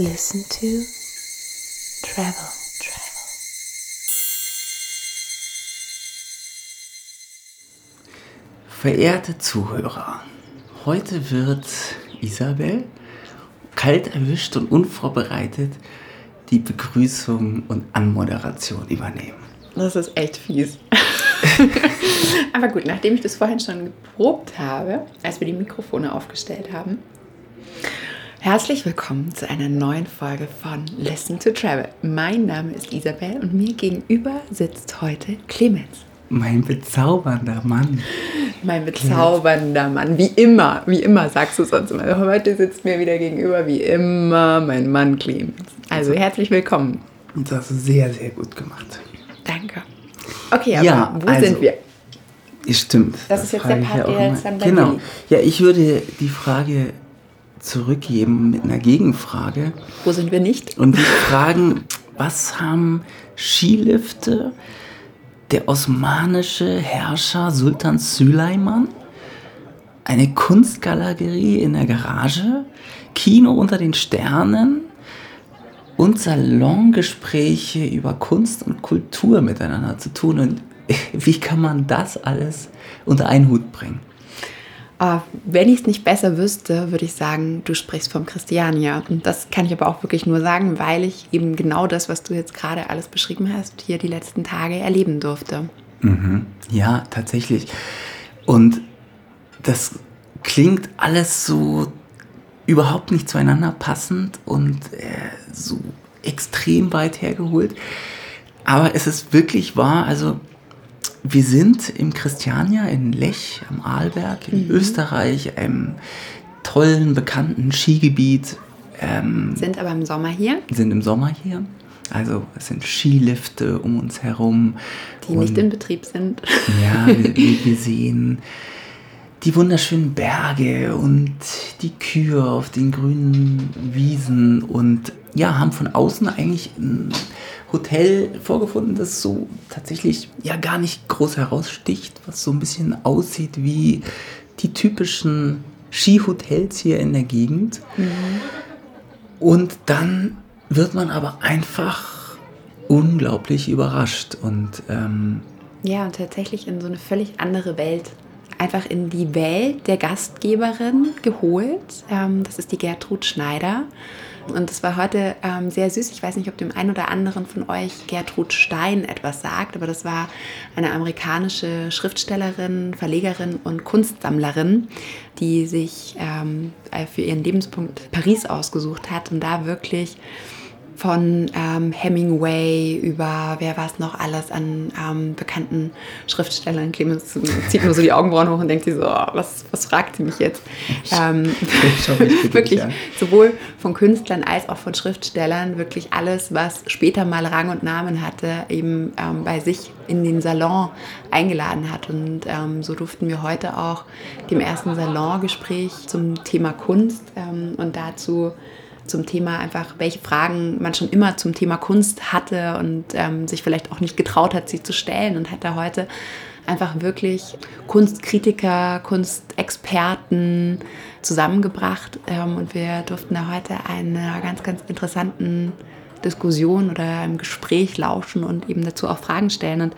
Listen to Travel. Travel. Verehrte Zuhörer, heute wird Isabel kalt erwischt und unvorbereitet die Begrüßung und Anmoderation übernehmen. Das ist echt fies. Aber gut, nachdem ich das vorhin schon geprobt habe, als wir die Mikrofone aufgestellt haben, herzlich willkommen zu einer neuen Folge von Listen to Travel. Mein Name ist Isabel und mir gegenüber sitzt heute Clemens. Mein bezaubernder Mann. Mein bezaubernder Mann, wie immer, wie immer sagst du sonst immer. Heute sitzt mir wieder gegenüber, wie immer, mein Mann Clemens. Also herzlich willkommen. Und das ist sehr, sehr gut gemacht. Danke. Okay, aber Ja, wo also, sind wir? Stimmt. Das ist jetzt der Part, der jetzt dann Genau. Ja, ich würde die Frage zurückgeben mit einer Gegenfrage Wo sind wir nicht? und dich fragen, was haben Skilifte der osmanische Herrscher Sultan Süleyman, eine Kunstgalerie in der Garage, Kino unter den Sternen und Salongespräche über Kunst und Kultur miteinander zu tun. Und wie kann man das alles unter einen Hut bringen? Ah, wenn ich es nicht besser wüsste, würde ich sagen, du sprichst vom Christiania. Und das kann ich aber auch wirklich nur sagen, weil ich eben genau das, was du jetzt gerade alles beschrieben hast, hier die letzten Tage erleben durfte. Mhm. Ja, tatsächlich. Und das klingt alles so überhaupt nicht zueinander passend und äh, so extrem weit hergeholt. Aber es ist wirklich wahr, also wir sind im Christiania in Lech am Arlberg in Österreich, einem tollen, bekannten Skigebiet. Ähm, Sind aber im Sommer hier, sind im Sommer hier. Also es sind Skilifte um uns herum. die nicht in Betrieb sind. ja, wir, wir sehen die wunderschönen Berge und die Kühe auf den grünen Wiesen und ja, haben von außen eigentlich ein Hotel vorgefunden, das so tatsächlich ja gar nicht groß heraussticht, was so ein bisschen aussieht wie die typischen Skihotels hier in der Gegend. Und dann wird man aber einfach unglaublich überrascht und ähm, Ja, und tatsächlich in so eine völlig andere Welt. Einfach in die Welt der Gastgeberin geholt. Ähm, das ist die Gertrud Schneider. Und das war heute ähm, sehr süß. Ich weiß nicht, ob dem einen oder anderen von euch Gertrud Stein etwas sagt, aber das war eine amerikanische Schriftstellerin, Verlegerin und Kunstsammlerin, die sich ähm, äh, für ihren Lebenspunkt Paris ausgesucht hat und da wirklich von ähm, Hemingway über, wer war es noch alles an ähm, bekannten Schriftstellern. Clemens zieht nur so die Augenbrauen hoch und denkt sich so, oh, was, was fragt sie mich jetzt? Ähm, wirklich wirklich an. sowohl von Künstlern als auch von Schriftstellern wirklich alles, was später mal Rang und Namen hatte, eben ähm, bei sich in den Salon eingeladen hat. Und ähm, so durften wir heute auch dem ersten Salongespräch zum Thema Kunst ähm, und dazu zum Thema einfach, welche Fragen man schon immer zum Thema Kunst hatte und ähm, sich vielleicht auch nicht getraut hat, sie zu stellen und hat da heute einfach wirklich Kunstkritiker, Kunstexperten zusammengebracht. Ähm, und wir durften da heute einer ganz, ganz interessanten Diskussion oder einem Gespräch lauschen und eben dazu auch Fragen stellen. Und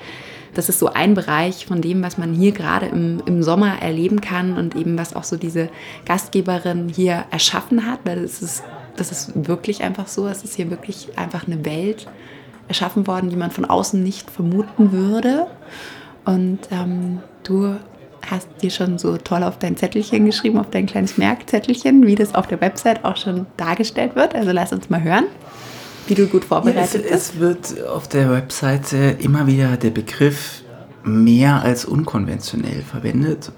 das ist so ein Bereich von dem, was man hier gerade im, im Sommer erleben kann und eben was auch so diese Gastgeberin hier erschaffen hat, weil es ist, das ist wirklich einfach so, es ist hier wirklich einfach eine Welt erschaffen worden, die man von außen nicht vermuten würde. Und ähm, du hast dir schon so toll auf dein Zettelchen geschrieben, auf dein kleines Merkzettelchen, wie das auf der Website auch schon dargestellt wird. Also lass uns mal hören, wie du gut Ja, es, vorbereitet bist. es wird auf der Webseite immer wieder der Begriff mehr als unkonventionell verwendet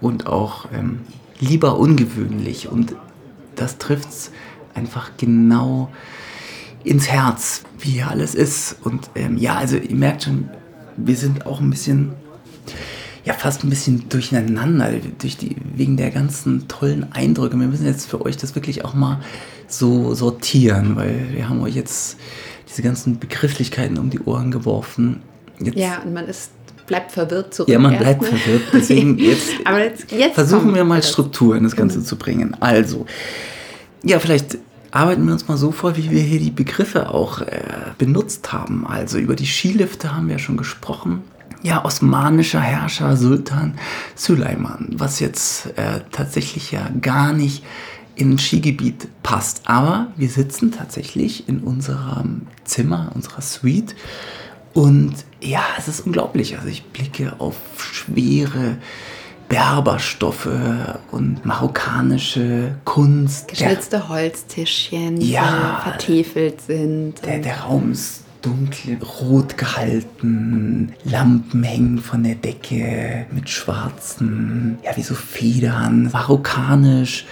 und auch ähm, lieber ungewöhnlich. Und das trifft es einfach genau ins Herz, wie hier alles ist. Und ähm, ja, also ihr merkt schon, wir sind auch ein bisschen, ja, fast ein bisschen durcheinander durch die, wegen der ganzen tollen Eindrücke. Wir müssen jetzt für euch das wirklich auch mal so sortieren, weil wir haben euch jetzt diese ganzen Begrifflichkeiten um die Ohren geworfen. Jetzt, Ja, und man ist, bleibt verwirrt zurück. ja, man bleibt erstmal. verwirrt. Deswegen jetzt, Aber jetzt, jetzt versuchen wir mal. Struktur in das Ganze zu bringen. Also, ja, vielleicht arbeiten wir uns mal so vor, wie wir hier die Begriffe auch äh, benutzt haben. Also über die Skilifte haben wir schon gesprochen. Ja, osmanischer Herrscher Sultan Süleyman, was jetzt äh, tatsächlich ja gar nicht in Skigebiet passt. Aber wir sitzen tatsächlich in unserem Zimmer, unserer Suite. Und ja, es ist unglaublich. Also ich blicke auf schwere Berberstoffe und marokkanische Kunst. Geschnitzte Holztischchen, Ja. die vertefelt sind. Der, der Raum ist dunkel, rot gehalten, Lampen hängen von der Decke mit schwarzen, ja, wie so Federn, marokkanisch,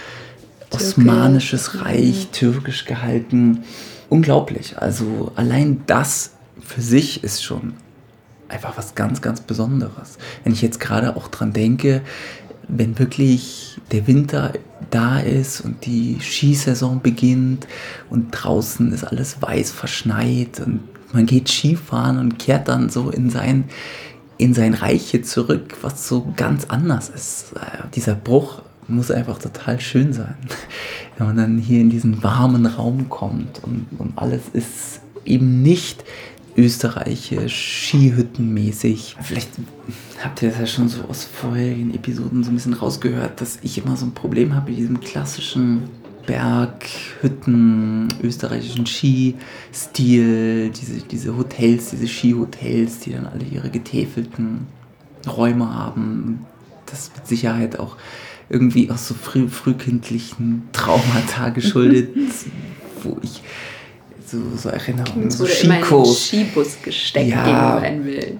osmanisches Reich, türkisch gehalten. Unglaublich. Also allein das für sich ist schon einfach was ganz, ganz Besonderes. Wenn ich jetzt gerade auch dran denke, wenn wirklich der Winter da ist und die Skisaison beginnt und draußen ist alles weiß verschneit und man geht Skifahren und kehrt dann so in sein, in sein Reich hier zurück, was so ganz anders ist. Äh, Dieser Bruch muss einfach total schön sein, wenn man dann hier in diesen warmen Raum kommt und, und alles ist eben nicht österreichisch, skihüttenmäßig. Vielleicht habt ihr das ja schon so aus vorherigen Episoden so ein bisschen rausgehört, dass ich immer so ein Problem habe mit diesem klassischen Berghütten, österreichischen Skistil, diese, diese Hotels, diese Skihotels, die dann alle ihre getäfelten Räume haben. Das mit Sicherheit auch irgendwie aus so früh, frühkindlichen Traumata geschuldet, wo ich so, so Erinnerungen, so immer in den Skibus gesteckt, Ja. gegen meinen Willen.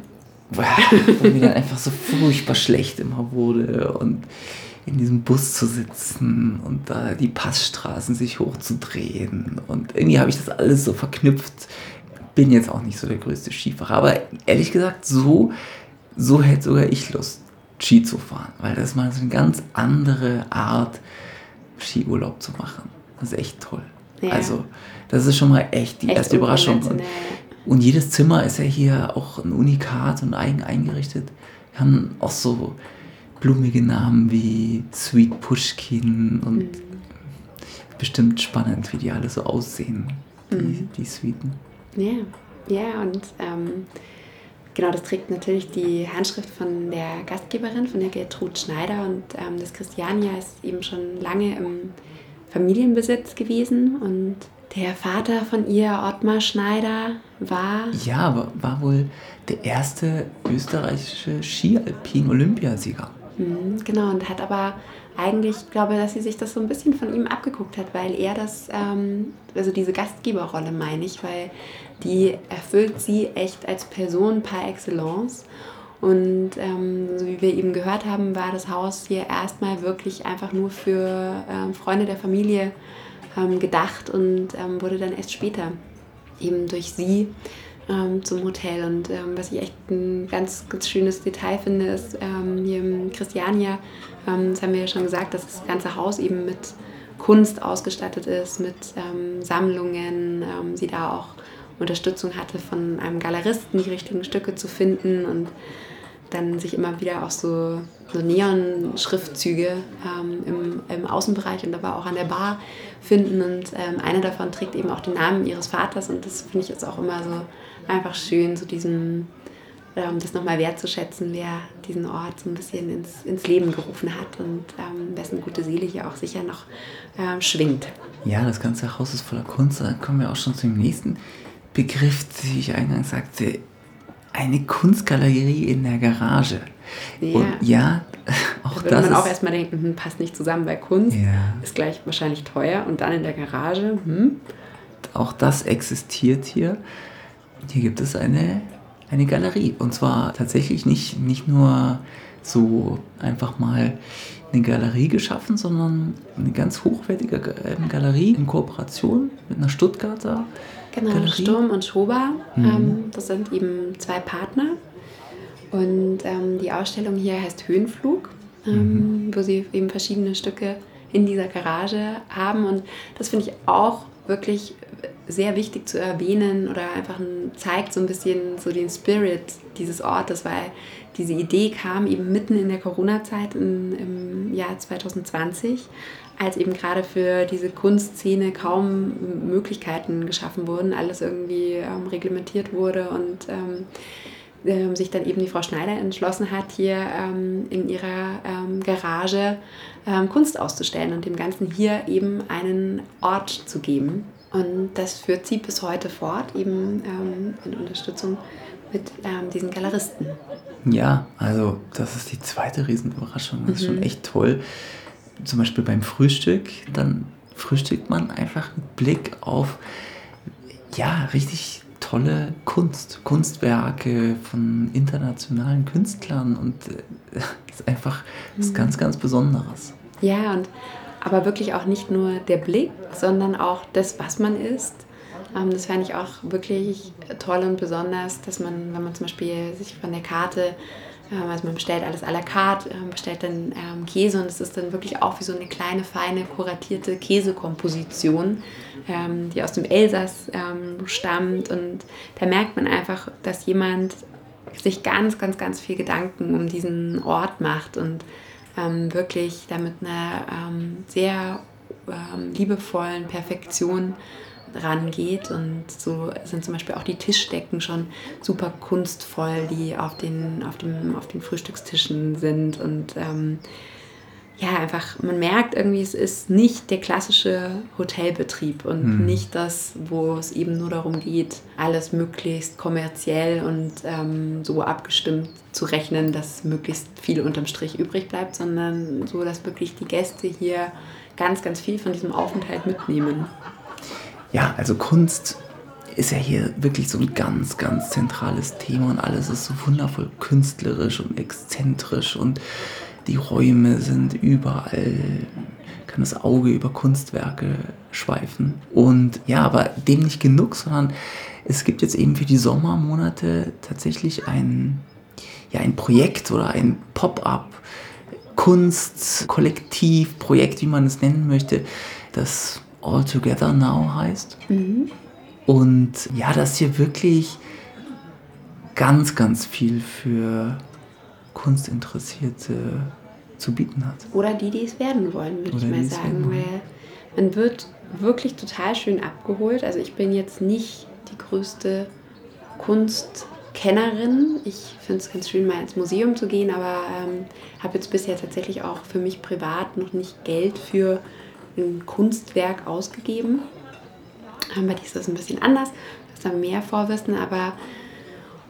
wo mir dann einfach so furchtbar schlecht immer wurde und in diesem Bus zu sitzen und da die Passstraßen sich hochzudrehen und irgendwie habe ich das alles so verknüpft. Bin jetzt auch nicht so der größte Skifahrer, aber ehrlich gesagt, so, so hätte sogar ich Lust, Ski zu fahren, weil das mal so eine ganz andere Art, Skiurlaub zu machen. Das ist echt toll. Ja. Also, das ist schon mal echt die Echt erste Überraschung. Und, und jedes Zimmer ist ja hier auch ein Unikat und eigen eingerichtet. Wir haben auch so blumige Namen wie Sweet Pushkin und Mhm. bestimmt spannend, wie die alle so aussehen, die, Mhm. die Suiten. Ja, ja und ähm, genau, das trägt natürlich die Handschrift von der Gastgeberin, von der Gertrud Schneider. Und ähm, das Christiania ist eben schon lange im Familienbesitz gewesen. Und der Vater von ihr, Ottmar Schneider, war Ja, aber war wohl der erste österreichische Ski-Alpin-Olympiasieger. Mhm, Genau, und hat aber eigentlich, ich glaube, dass sie sich das so ein bisschen von ihm abgeguckt hat, weil er das, ähm, also diese Gastgeberrolle meine ich, weil die erfüllt sie echt als Person par excellence. Und ähm, so wie wir eben gehört haben, war das Haus hier erstmal wirklich einfach nur für ähm, Freunde der Familie ähm, gedacht und ähm, wurde dann erst später eben durch sie ähm, zum Hotel. Und ähm, was ich echt ein ganz, ganz schönes Detail finde, ist ähm, hier im Christiania, das haben wir ja schon gesagt, dass das ganze Haus eben mit Kunst ausgestattet ist, mit Sammlungen, sie da auch Unterstützung hatte von einem Galeristen, die richtigen Stücke zu finden und dann sich immer wieder auch so, so Neon-Schriftzüge ähm, im, im Außenbereich und aber auch an der Bar finden. Und ähm, eine davon trägt eben auch den Namen ihres Vaters und das finde ich jetzt auch immer so einfach schön, so diesen, ähm, das nochmal wertzuschätzen, wer diesen Ort so ein bisschen ins, ins Leben gerufen hat und ähm, wessen gute Seele hier auch sicher noch ähm, schwingt. Ja, das ganze Haus ist voller Kunst. Da kommen wir auch schon zum nächsten Begriff, wie ich eingangs sagte. Eine Kunstgalerie in der Garage. Ja. Und ja, auch Da würde das man auch erstmal denken, hm, passt nicht zusammen, weil Kunst Ja. ist gleich wahrscheinlich teuer und dann in der Garage, hm, auch das existiert hier. Hier gibt es eine, eine Galerie. Und zwar tatsächlich nicht, nicht nur so einfach mal eine Galerie geschaffen, sondern eine ganz hochwertige ähm, Galerie in Kooperation mit einer Stuttgarter Genau, Galerie. Sturm und Schober, Mhm. ähm, das sind eben zwei Partner. Und ähm, die Ausstellung hier heißt Höhenflug, ähm, wo sie eben verschiedene Stücke in dieser Garage haben. Und das finde ich auch wirklich sehr wichtig zu erwähnen oder einfach ein, zeigt so ein bisschen so den Spirit dieses Ortes, weil diese Idee kam eben mitten in der Corona-Zeit im Jahr 2020, als eben gerade für diese Kunstszene kaum Möglichkeiten geschaffen wurden, alles irgendwie ähm, reglementiert wurde und ähm, ähm, sich dann eben die Frau Schneider entschlossen hat, hier ähm, in ihrer ähm, Garage ähm, Kunst auszustellen und dem Ganzen hier eben einen Ort zu geben. Und das führt sie bis heute fort, eben ähm, in Unterstützung mit ähm, diesen Galeristen. Ja, also das ist die zweite Riesenüberraschung. Das ist Mhm. schon echt toll. Zum Beispiel beim Frühstück, dann frühstückt man einfach mit Blick auf, ja, richtig tolle Kunst. Kunstwerke von internationalen Künstlern und äh, das ist einfach was Mhm. ganz, ganz Besonderes. Ja, und aber wirklich auch nicht nur der Blick, sondern auch das, was man isst. Ähm, das fand ich auch wirklich toll und besonders, dass man, wenn man zum Beispiel sich von der Karte, ähm, also man bestellt alles à la carte, ähm, bestellt dann Käse und es ist dann wirklich auch wie so eine kleine, feine, kuratierte Käsekomposition, die aus dem Elsass stammt. Und da merkt man einfach, dass jemand sich ganz, ganz, ganz viel Gedanken um diesen Ort macht und ähm, wirklich damit einer ähm, sehr ähm, liebevollen Perfektion rangeht. Und so sind zum Beispiel auch die Tischdecken schon super kunstvoll, die auf den, auf dem, auf den Frühstückstischen sind. Und ähm, ja, einfach, man merkt irgendwie, es ist nicht der klassische Hotelbetrieb und Hm. nicht das, wo es eben nur darum geht, alles möglichst kommerziell und ähm, so abgestimmt zu rechnen, dass möglichst viel unterm Strich übrig bleibt, sondern so, dass wirklich die Gäste hier ganz, ganz viel von diesem Aufenthalt mitnehmen. Ja, also Kunst ist ja hier wirklich so ein ganz, ganz zentrales Thema und alles ist so wundervoll künstlerisch und exzentrisch und die Räume sind überall, kann das Auge über Kunstwerke schweifen. Und ja, aber dem nicht genug, sondern es gibt jetzt eben für die Sommermonate tatsächlich ein, ja, ein Projekt oder ein Pop-up. Kunst, Kollektiv, Projekt, wie man es nennen möchte, das All Together Now heißt. Und ja, das hier wirklich ganz, ganz viel für Kunstinteressierte zu bieten hat. Oder die, die es werden wollen, würde ich mal sagen. Weil man wird wirklich total schön abgeholt. Also ich bin jetzt nicht die größte Kunstkennerin. Ich finde es ganz schön, mal ins Museum zu gehen, aber ähm, habe jetzt bisher tatsächlich auch für mich privat noch nicht Geld für ein Kunstwerk ausgegeben. Ähm, bei dir ist das ein bisschen anders. Du hast da mehr Vorwissen, aber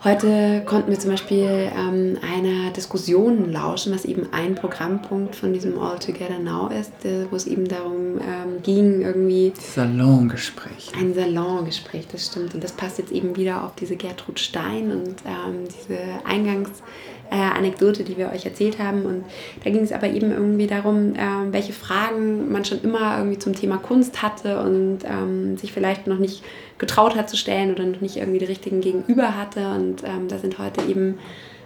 Heute konnten wir zum Beispiel ähm, einer Diskussion lauschen, was eben ein Programmpunkt von diesem All Together Now ist, äh, wo es eben darum ähm, ging, irgendwie Salongespräch. ein Salongespräch, das stimmt. Und das passt jetzt eben wieder auf diese Gertrud Stein und ähm, diese Eingangsanekdote, äh, Anekdote, die wir euch erzählt haben. Und da ging es aber eben irgendwie darum, ähm, welche Fragen man schon immer irgendwie zum Thema Kunst hatte und ähm, sich vielleicht noch nicht getraut hat zu stellen oder noch nicht irgendwie die richtigen Gegenüber hatte. Und ähm, da sind heute eben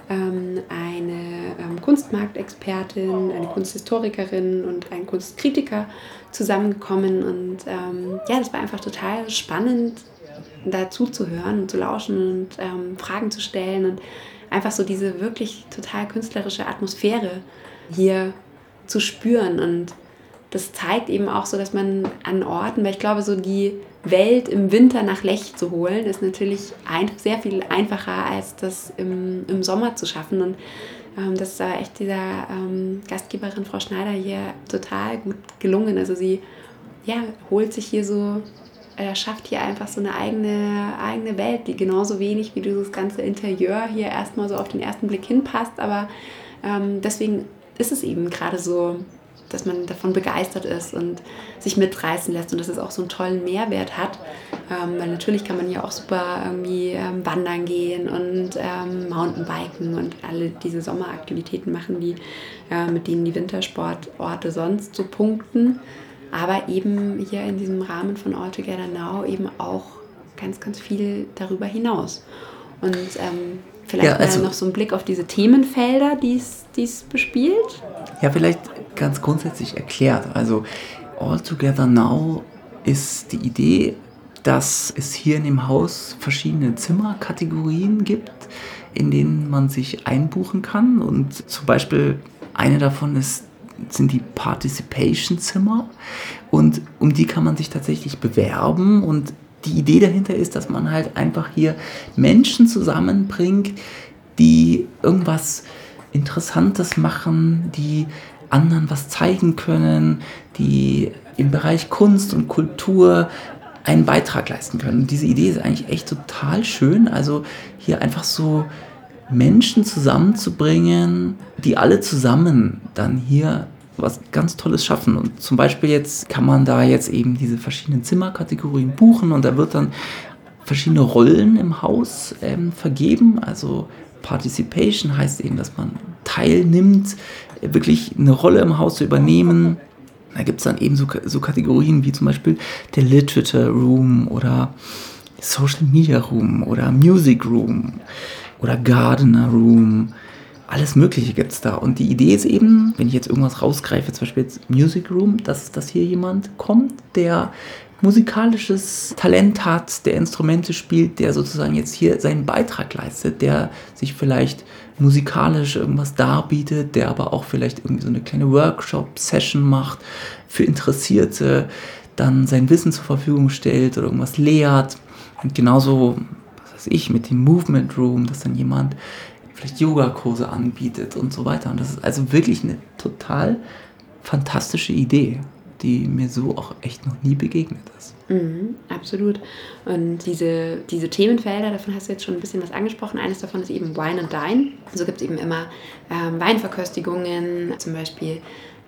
ähm, eine ähm, Kunstmarktexpertin, eine Kunsthistorikerin und ein Kunstkritiker zusammengekommen. Und ähm, ja, das war einfach total spannend, dazu zu hören und zu lauschen und ähm, Fragen zu stellen und einfach so diese wirklich total künstlerische Atmosphäre hier zu spüren. Und das zeigt eben auch so, dass man an Orten, weil ich glaube, so die Welt im Winter nach Lech zu holen, ist natürlich ein, sehr viel einfacher, als das im, im Sommer zu schaffen. Und ähm, das ist aber echt dieser ähm, Gastgeberin Frau Schneider hier total gut gelungen. Also sie ja, holt sich hier so, er schafft hier einfach so eine eigene, eigene Welt, die genauso wenig wie dieses ganze Interieur hier erstmal so auf den ersten Blick hinpasst. Aber ähm, deswegen ist es eben gerade so dass man davon begeistert ist und sich mitreißen lässt und dass es auch so einen tollen Mehrwert hat. Ähm, weil natürlich kann man hier auch super irgendwie ähm, wandern gehen und ähm, Mountainbiken und alle diese Sommeraktivitäten machen, die, äh, mit denen die Wintersportorte sonst so punkten. Aber eben hier in diesem Rahmen von All Together Now eben auch ganz, ganz viel darüber hinaus. Und ähm, vielleicht Ja, also- noch so ein Blick auf diese Themenfelder, die es bespielt. Ja, vielleicht ganz grundsätzlich erklärt. Also All Together Now ist die Idee, dass es hier in dem Haus verschiedene Zimmerkategorien gibt, in denen man sich einbuchen kann. Und zum Beispiel eine davon ist sind die Participation-Zimmer und um die kann man sich tatsächlich bewerben und die Idee dahinter ist, dass man halt einfach hier Menschen zusammenbringt, die irgendwas Interessantes machen, die anderen was zeigen können, die im Bereich Kunst und Kultur einen Beitrag leisten können. Und diese Idee ist eigentlich echt total schön. Also hier einfach so Menschen zusammenzubringen, die alle zusammen dann hier was ganz Tolles schaffen. Und zum Beispiel jetzt kann man da jetzt eben diese verschiedenen Zimmerkategorien buchen und da wird dann verschiedene Rollen im Haus ähm, vergeben. Also Participation heißt eben, dass man teilnimmt, wirklich eine Rolle im Haus zu übernehmen. Da gibt es dann eben so, so Kategorien wie zum Beispiel der Literature Room oder Social Media Room oder Music Room oder Gardener Room. Alles Mögliche gibt es da. Und die Idee ist eben, wenn ich jetzt irgendwas rausgreife, zum Beispiel jetzt Music Room, dass, dass hier jemand kommt, der musikalisches Talent hat, der Instrumente spielt, der sozusagen jetzt hier seinen Beitrag leistet, der sich vielleicht musikalisch irgendwas darbietet, der aber auch vielleicht irgendwie so eine kleine Workshop-Session macht für Interessierte, dann sein Wissen zur Verfügung stellt oder irgendwas lehrt. Und genauso, ich, mit dem Movement Room, dass dann jemand vielleicht Yogakurse anbietet und so weiter. Und das ist also wirklich eine total fantastische Idee die mir so auch echt noch nie begegnet ist. Mhm, absolut. Und diese, diese Themenfelder, davon hast du jetzt schon ein bisschen was angesprochen. Eines davon ist eben Wine and Dine. So gibt es eben immer ähm, Weinverköstigungen. Zum Beispiel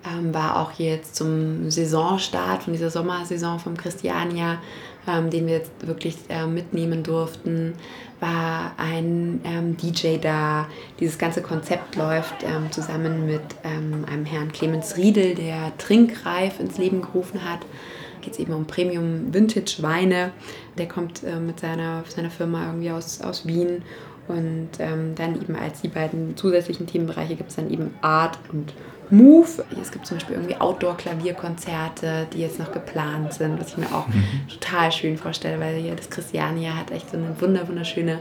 ähm, war auch jetzt zum Saisonstart von dieser Sommersaison vom Christiania, ähm, den wir jetzt wirklich äh, mitnehmen durften, war ein ähm, DJ da. Dieses ganze Konzept läuft ähm, zusammen mit ähm, einem Herrn Clemens Riedel, der Trinkreif ins Leben gerufen hat. Geht es eben um Premium Vintage Weine. Der kommt äh, mit seiner, seiner Firma irgendwie aus, aus Wien. Und ähm, dann eben als die beiden zusätzlichen Themenbereiche gibt es dann eben Art und Move. Es gibt zum Beispiel irgendwie Outdoor-Klavierkonzerte, die jetzt noch geplant sind, was ich mir auch mhm. total schön vorstelle, weil hier das Christiania hat echt so eine wunder wunderschöne,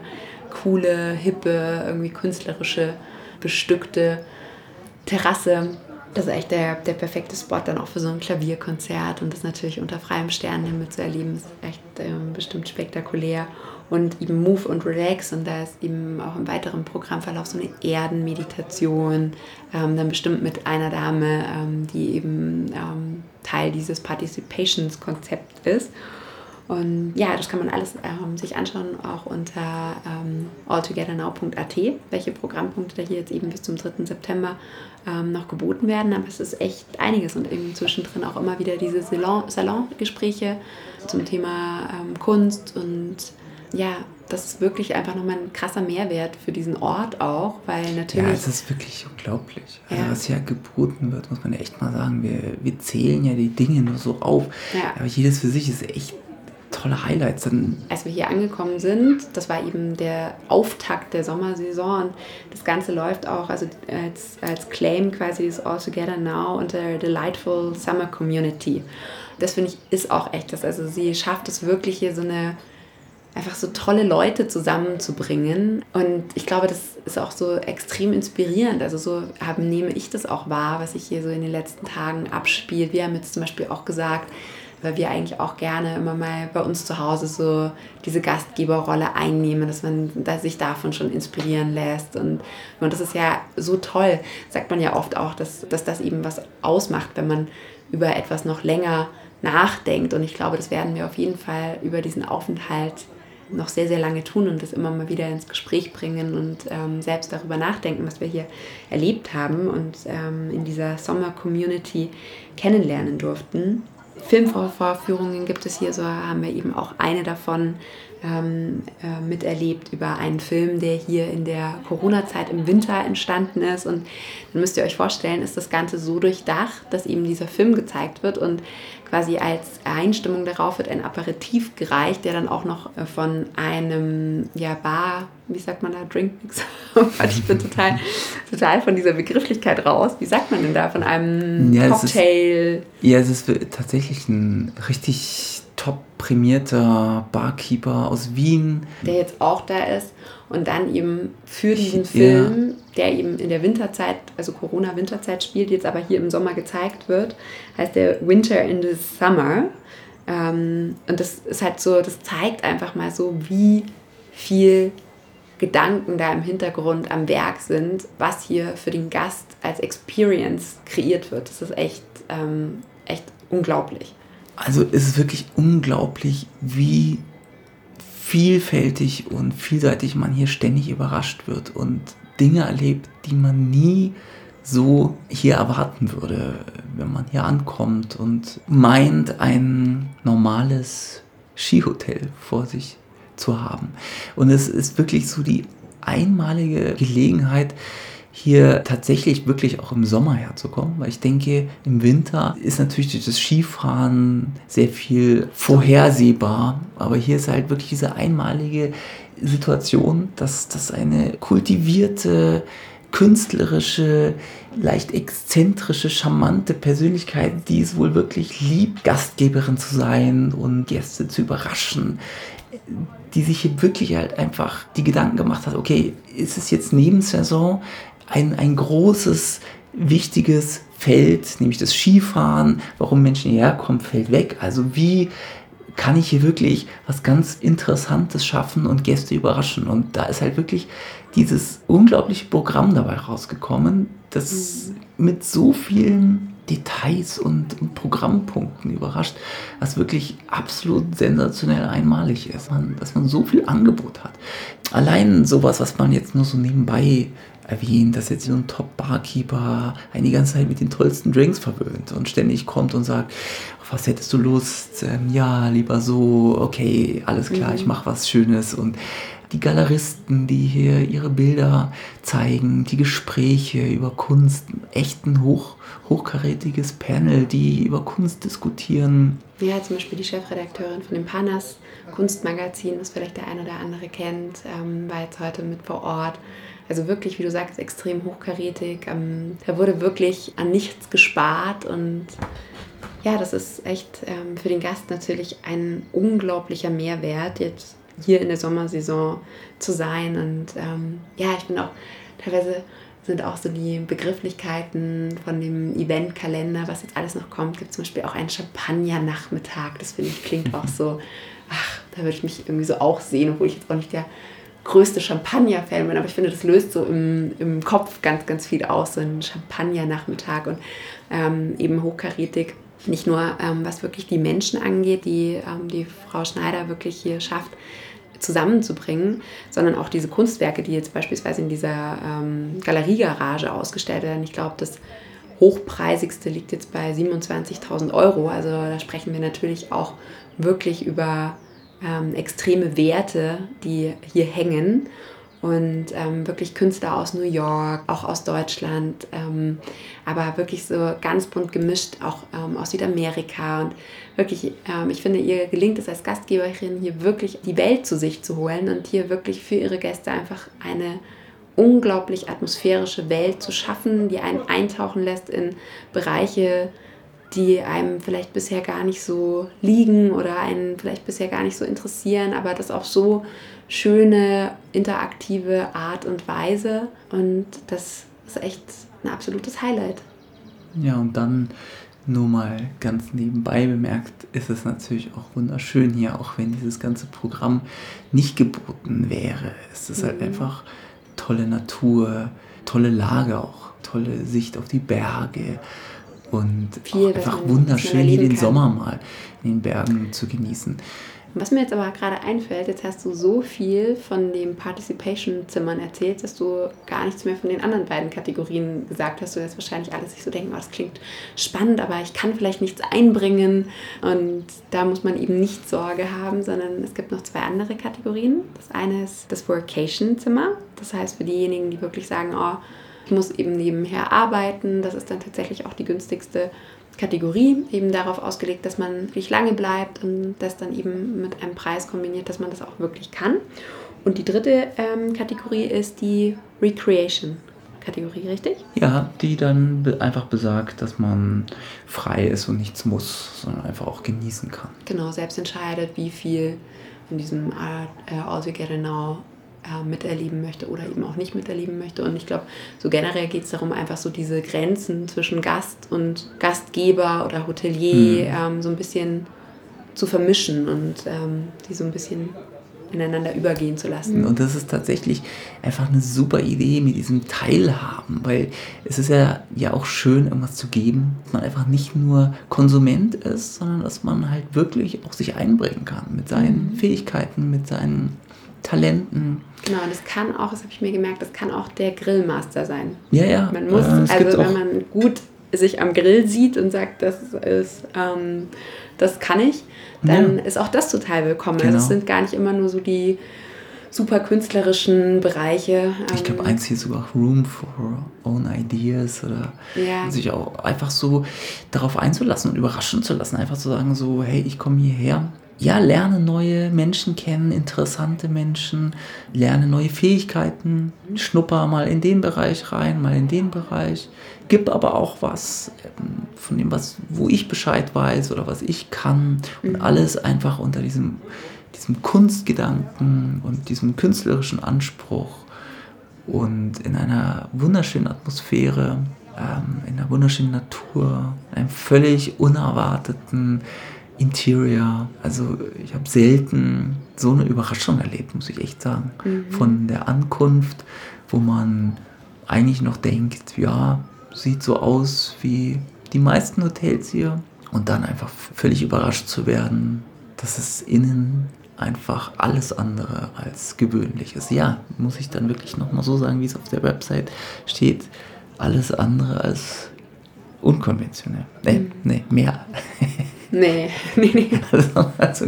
coole, hippe, irgendwie künstlerische, bestückte Terrasse. Das ist echt der, der perfekte Spot dann auch für so ein Klavierkonzert und das natürlich unter freiem Sternenhimmel zu erleben, ist echt ähm, bestimmt spektakulär und eben Move und Relax und da ist eben auch im weiteren Programmverlauf so eine Erdenmeditation, ähm, dann bestimmt mit einer Dame, ähm, die eben ähm, Teil dieses Participations-Konzepts ist. Und ja, das kann man alles ähm, sich anschauen, auch unter ähm, altogethernow.at, welche Programmpunkte da hier jetzt eben bis zum 3. September ähm, noch geboten werden. Aber es ist echt einiges und eben zwischendrin auch immer wieder diese Salon Salongespräche zum Thema Kunst und ja, das ist wirklich einfach nochmal ein krasser Mehrwert für diesen Ort auch, weil natürlich. Ja, es ist wirklich unglaublich. Also, ja. was hier geboten wird, muss man echt mal sagen. Wir, wir zählen ja die Dinge nur so auf. Ja. Aber jedes für sich ist echt tolle Highlights. Dann Als wir hier angekommen sind, das war eben der Auftakt der Sommersaison und das Ganze läuft auch also als, als Claim quasi ist All Together Now unter Delightful Summer Community. Das finde ich ist auch echt das. Also sie schafft es wirklich hier so eine einfach so tolle Leute zusammenzubringen. Und ich glaube, das ist auch so extrem inspirierend. Also so haben, nehme ich das auch wahr, was sich hier so in den letzten Tagen abspielt. Wir haben jetzt zum Beispiel auch gesagt, weil wir eigentlich auch gerne immer mal bei uns zu Hause so diese Gastgeberrolle einnehmen, dass man dass sich davon schon inspirieren lässt. Und, und das ist ja so toll, sagt man ja oft auch, dass, dass das eben was ausmacht, wenn man über etwas noch länger nachdenkt. Und ich glaube, das werden wir auf jeden Fall über diesen Aufenthalt noch sehr, sehr lange tun und das immer mal wieder ins Gespräch bringen und ähm, selbst darüber nachdenken, was wir hier erlebt haben und ähm, in dieser Sommer-Community kennenlernen durften. Filmvorführungen gibt es hier, so haben wir eben auch eine davon ähm, äh, miterlebt über einen Film, der hier in der Corona-Zeit im Winter entstanden ist. Und dann müsst ihr euch vorstellen, ist das Ganze so durchdacht, dass eben dieser Film gezeigt wird und quasi als Einstimmung darauf wird ein Aperitif gereicht, der dann auch noch äh, von einem ja, Bar, wie sagt man da, Drinkmix? ich bin total, total von dieser Begrifflichkeit raus. Wie sagt man denn da? Von einem ja, Cocktail? Ist, ja, es ist tatsächlich ein richtig top prämierter Barkeeper aus Wien. Der jetzt auch da ist und dann eben für diesen Film, ja. der eben in der Winterzeit, also Corona-Winterzeit spielt, jetzt aber hier im Sommer gezeigt wird, heißt der Winter in the Summer. Ähm, und das ist halt so, das zeigt einfach mal so, wie viel Gedanken da im Hintergrund am Werk sind, was hier für den Gast als Experience kreiert wird. Das ist echt, ähm, echt unglaublich. Also es ist wirklich unglaublich, wie vielfältig und vielseitig man hier ständig überrascht wird und Dinge erlebt, die man nie so hier erwarten würde, wenn man hier ankommt und meint, ein normales Skihotel vor sich zu haben. Und es ist wirklich so die einmalige Gelegenheit, hier tatsächlich wirklich auch im Sommer herzukommen, weil ich denke, im Winter ist natürlich das Skifahren sehr viel vorhersehbar, aber hier ist halt wirklich diese einmalige Situation, dass das eine kultivierte, künstlerische, leicht exzentrische, charmante Persönlichkeit, die es wohl wirklich liebt, Gastgeberin zu sein und Gäste zu überraschen, die sich hier wirklich halt einfach die Gedanken gemacht hat, okay, ist es jetzt Nebensaison ein, ein großes, wichtiges Feld, nämlich das Skifahren, warum Menschen hierher kommen, fällt weg. Also wie kann ich hier wirklich was ganz Interessantes schaffen und Gäste überraschen? Und da ist halt wirklich dieses unglaubliche Programm dabei rausgekommen, das mhm. mit so vielen Details und, und, Programmpunkten überrascht, was wirklich absolut sensationell einmalig ist, man, dass man so viel Angebot hat. Allein sowas, was man jetzt nur so nebenbei erwähnt, dass jetzt so ein Top-Barkeeper einen die ganze Zeit mit den tollsten Drinks verwöhnt und ständig kommt und sagt, auf was hättest du Lust? Ähm, ja, lieber so, okay, alles klar, mhm. ich mache was Schönes und die Galeristen, die hier ihre Bilder zeigen, die Gespräche über Kunst, echt ein hoch, hochkarätiges Panel, die über Kunst diskutieren. Ja, zum Beispiel die Chefredakteurin von dem Panas Kunstmagazin, was vielleicht der eine oder andere kennt, ähm, war jetzt heute mit vor Ort. Also wirklich, wie du sagst, extrem hochkarätig. Ähm, da wurde wirklich an nichts gespart und ja, das ist echt ähm, für den Gast natürlich ein unglaublicher Mehrwert, jetzt hier in der Sommersaison zu sein. Und ähm, ja, ich bin auch teilweise sind auch so die Begrifflichkeiten von dem Eventkalender, was jetzt alles noch kommt. Gibt zum Beispiel auch einen Champagner-Nachmittag. Das finde ich klingt auch so, ach, da würde ich mich irgendwie so auch sehen, obwohl ich jetzt auch nicht der größte Champagner-Fan bin, aber ich finde, das löst so im, im Kopf ganz, ganz viel aus, so ein Champagner-Nachmittag und ähm, eben hochkarätig. Nicht nur, ähm, was wirklich die Menschen angeht, die ähm, die Frau Schneider wirklich hier schafft, zusammenzubringen, sondern auch diese Kunstwerke, die jetzt beispielsweise in dieser ähm, Galeriegarage ausgestellt werden. Ich glaube, das hochpreisigste liegt jetzt bei 27.000 Euro. Also da sprechen wir natürlich auch wirklich über ähm, extreme Werte, die hier hängen. Und ähm, wirklich Künstler aus New York, auch aus Deutschland, ähm, aber wirklich so ganz bunt gemischt, auch ähm, aus Südamerika. Und wirklich, ähm, ich finde, ihr gelingt es als Gastgeberin, hier wirklich die Welt zu sich zu holen und hier wirklich für ihre Gäste einfach eine unglaublich atmosphärische Welt zu schaffen, die einen eintauchen lässt in Bereiche, die einem vielleicht bisher gar nicht so liegen oder einen vielleicht bisher gar nicht so interessieren, aber das auf so schöne, interaktive Art und Weise. Und das ist echt ein absolutes Highlight. Ja, und dann nur mal ganz nebenbei bemerkt, ist es natürlich auch wunderschön hier, auch wenn dieses ganze Programm nicht geboten wäre. Es ist halt mhm. halt einfach tolle Natur, tolle Lage auch, tolle Sicht auf die Berge und Viel, einfach wunderschön hier den kann. Sommer mal in den Bergen zu genießen. Was mir jetzt aber gerade einfällt, jetzt hast du so viel von den Participation-Zimmern erzählt, dass du gar nichts mehr von den anderen beiden Kategorien gesagt hast. Du jetzt wahrscheinlich alles sich so denken, oh, das klingt spannend, aber ich kann vielleicht nichts einbringen. Und da muss man eben nicht Sorge haben, sondern es gibt noch zwei andere Kategorien. Das eine ist das Workation-Zimmer. Das heißt, für diejenigen, die wirklich sagen, oh, ich muss eben nebenher arbeiten, das ist dann tatsächlich auch die günstigste Kategorie, eben darauf ausgelegt, dass man wirklich lange bleibt und das dann eben mit einem Preis kombiniert, dass man das auch wirklich kann. Und die dritte ähm, Kategorie ist die Recreation. Kategorie, richtig? Ja, die dann einfach besagt, dass man frei ist und nichts muss, sondern einfach auch genießen kann. Genau, selbst entscheidet, wie viel in diesem äh, All Together Now äh, miterleben möchte oder eben auch nicht miterleben möchte. Und ich glaube, so generell geht es darum, einfach so diese Grenzen zwischen Gast und Gastgeber oder Hotelier Mhm. ähm, so ein bisschen zu vermischen und ähm, die so ein bisschen ineinander übergehen zu lassen. Und das ist tatsächlich einfach eine super Idee mit diesem Teilhaben, weil es ist ja, ja auch schön, irgendwas zu geben, dass man einfach nicht nur Konsument ist, sondern dass man halt wirklich auch sich einbringen kann mit seinen Fähigkeiten, mit seinen Talenten. Genau, das kann auch, das habe ich mir gemerkt, das kann auch der Grillmaster sein. Ja, ja. Man muss, äh, also wenn man gut sich am Grill sieht und sagt, das ist, ähm, das kann ich, dann Ja. ist auch das total willkommen. Genau. Also es sind gar nicht immer nur so die super künstlerischen Bereiche. ich glaube, ähm, eins hier sogar Room for Own Ideas oder Ja. sich auch einfach so darauf einzulassen und überraschen zu lassen. Einfach zu sagen, so, hey, ich komme hierher. Ja, lerne neue Menschen kennen, interessante Menschen, lerne neue Fähigkeiten, schnupper mal in den Bereich rein, mal in den Bereich. Gib aber auch was ähm, von dem, was, wo ich Bescheid weiß oder was ich kann. Und alles einfach unter diesem, diesem Kunstgedanken und diesem künstlerischen Anspruch und in einer wunderschönen Atmosphäre, ähm, in einer wunderschönen Natur, einem völlig unerwarteten Interior. Also ich habe selten so eine Überraschung erlebt, muss ich echt sagen. Von der Ankunft, wo man eigentlich noch denkt, ja, sieht so aus wie die meisten Hotels hier. Und dann einfach völlig überrascht zu werden, dass es innen einfach alles andere als gewöhnlich ist. Ja, muss ich dann wirklich nochmal so sagen, wie es auf der Website steht. Alles andere als unkonventionell. Nee, nee, mehr. Nee, nee, nee. Also, also,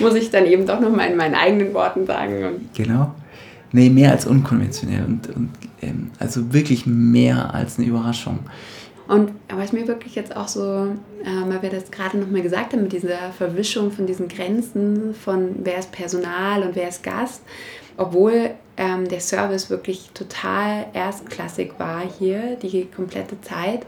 Muss ich dann eben doch nochmal in meinen eigenen Worten sagen. Genau. Nee, mehr als unkonventionell. Und, und ähm, also wirklich mehr als eine Überraschung. Und was mir wirklich jetzt auch so, äh, weil wir das gerade nochmal gesagt haben, mit dieser Verwischung von diesen Grenzen von wer ist Personal und wer ist Gast, obwohl ähm, der Service wirklich total erstklassig war hier, die komplette Zeit,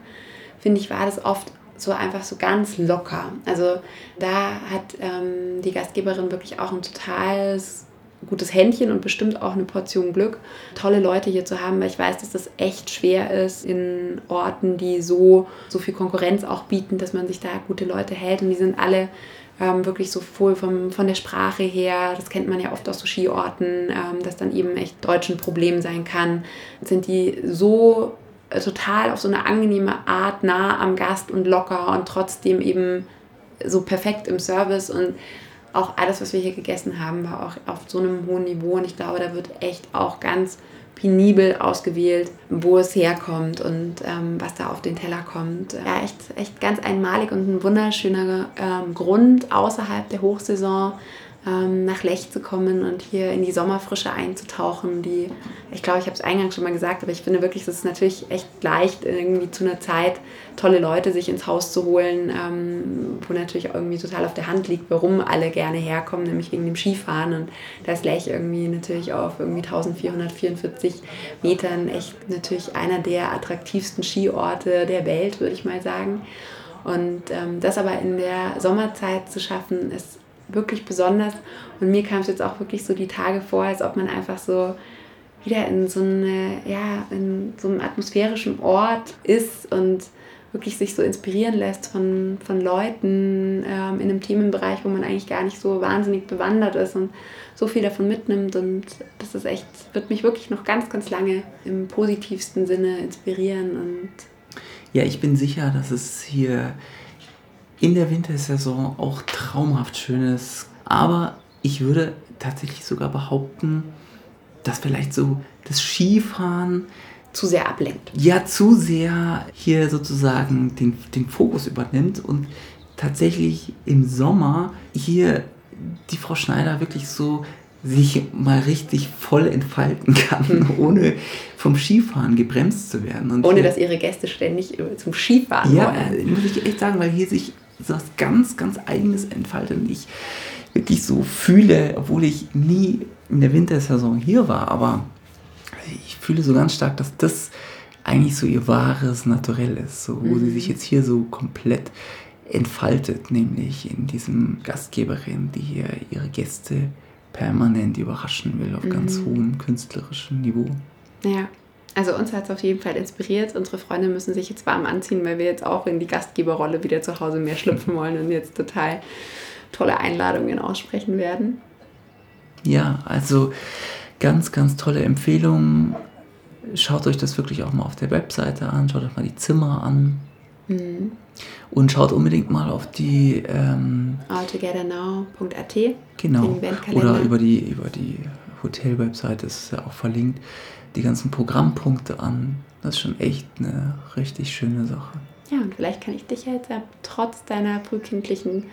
finde ich, war das oft so einfach so ganz locker. Also da hat ähm, die Gastgeberin wirklich auch ein totales gutes Händchen und bestimmt auch eine Portion Glück, tolle Leute hier zu haben, weil ich weiß, dass das echt schwer ist in Orten, die so, so viel Konkurrenz auch bieten, dass man sich da gute Leute hält. Und die sind alle ähm, wirklich so voll vom, von der Sprache her, das kennt man ja oft aus so Skiorten, ähm, dass dann eben echt Deutsch ein Problem sein kann, sind die so total auf so eine angenehme Art nah am Gast und locker und trotzdem eben so perfekt im Service. Und auch alles, was wir hier gegessen haben, war auch auf so einem hohen Niveau. Und ich glaube, da wird echt auch ganz penibel ausgewählt, wo es herkommt und ähm, was da auf den Teller kommt. Ja, echt, echt ganz einmalig und ein wunderschöner ähm, Grund außerhalb der Hochsaison ähm, nach Lech zu kommen und hier in die Sommerfrische einzutauchen, die, ich glaube, ich habe es eingangs schon mal gesagt, aber ich finde wirklich, es ist natürlich echt leicht, irgendwie zu einer Zeit tolle Leute sich ins Haus zu holen, ähm, wo natürlich irgendwie total auf der Hand liegt, warum alle gerne herkommen, nämlich wegen dem Skifahren und da ist Lech irgendwie natürlich auf irgendwie 1444 Metern echt natürlich einer der attraktivsten Skiorte der Welt, würde ich mal sagen. Und ähm, das aber in der Sommerzeit zu schaffen, ist wirklich besonders. Und mir kam es jetzt auch wirklich so die Tage vor, als ob man einfach so wieder in so, eine, ja, in so einem atmosphärischen Ort ist und wirklich sich so inspirieren lässt von, von Leuten ähm, in einem Themenbereich, wo man eigentlich gar nicht so wahnsinnig bewandert ist und so viel davon mitnimmt. Und das ist echt, wird mich wirklich noch ganz, ganz lange im positivsten Sinne inspirieren. Und Ja, ich bin sicher, dass es hier in der Wintersaison auch traumhaft schön ist. Aber ich würde tatsächlich sogar behaupten, dass vielleicht so das Skifahren zu sehr ablenkt. ja zu sehr hier sozusagen den, den Fokus übernimmt und tatsächlich im Sommer hier die Frau Schneider wirklich so sich mal richtig voll entfalten kann, ohne vom Skifahren gebremst zu werden. Und Ohne hier- dass ihre Gäste ständig zum Skifahren ja, wollen. äh, muss ich echt sagen, weil hier sich was ganz, ganz Eigenes entfaltet und ich wirklich so fühle, obwohl ich nie in der Wintersaison hier war, aber ich fühle so ganz stark, dass das eigentlich so ihr wahres Naturell ist, so, wo sie sich jetzt hier so komplett entfaltet, nämlich in diesem Gastgeberin, die hier ihre Gäste permanent überraschen will auf ganz hohem künstlerischen Niveau. Ja, also uns hat es auf jeden Fall inspiriert. Unsere Freunde müssen sich jetzt warm anziehen, weil wir jetzt auch in die Gastgeberrolle wieder zu Hause mehr schlüpfen wollen und jetzt total tolle Einladungen aussprechen werden. Ja, also ganz, ganz tolle Empfehlung. Schaut euch das wirklich auch mal auf der Webseite an, schaut euch mal die Zimmer an. Und schaut unbedingt mal auf die, ähm, Altogethernow.at genau, oder über die, über die Hotelwebseite, das ist ja auch verlinkt, die ganzen Programmpunkte an. Das ist schon echt eine richtig schöne Sache. Ja, und vielleicht kann ich dich jetzt ja trotz deiner frühkindlichen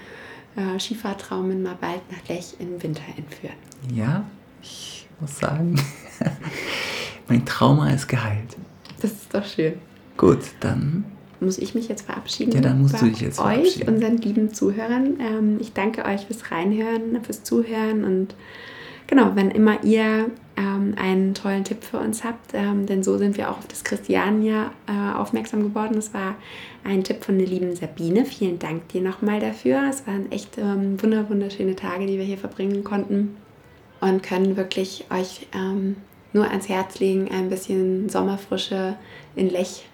äh, Skifahrtraumen mal bald nach Lech im Winter entführen. Ja, ich muss sagen, mein Trauma ist geheilt. Das ist doch schön. Gut, dann Muss ich mich jetzt verabschieden? Ja, dann musst du dich jetzt euch, unseren lieben Zuhörern. Ähm, ich danke euch fürs Reinhören, fürs Zuhören und genau, wenn immer ihr ähm, einen tollen Tipp für uns habt, ähm, denn so sind wir auch auf das Christiania äh, aufmerksam geworden. Das war ein Tipp von der lieben Sabine. Vielen Dank dir nochmal dafür. Es waren echt ähm, wunder wunderschöne Tage, die wir hier verbringen konnten und können wirklich euch ähm, nur ans Herz legen, ein bisschen Sommerfrische in Lech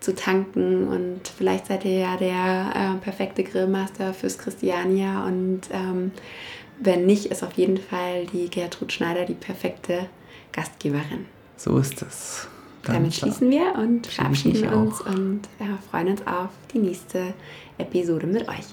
zu tanken und vielleicht seid ihr ja der äh, perfekte Grillmaster fürs Christiania und ähm, wenn nicht, ist auf jeden Fall die Gertrud Schneider die perfekte Gastgeberin. so ist es. Dann Damit schließen wir und verabschieden uns und ja, freuen uns auf die nächste Episode mit euch.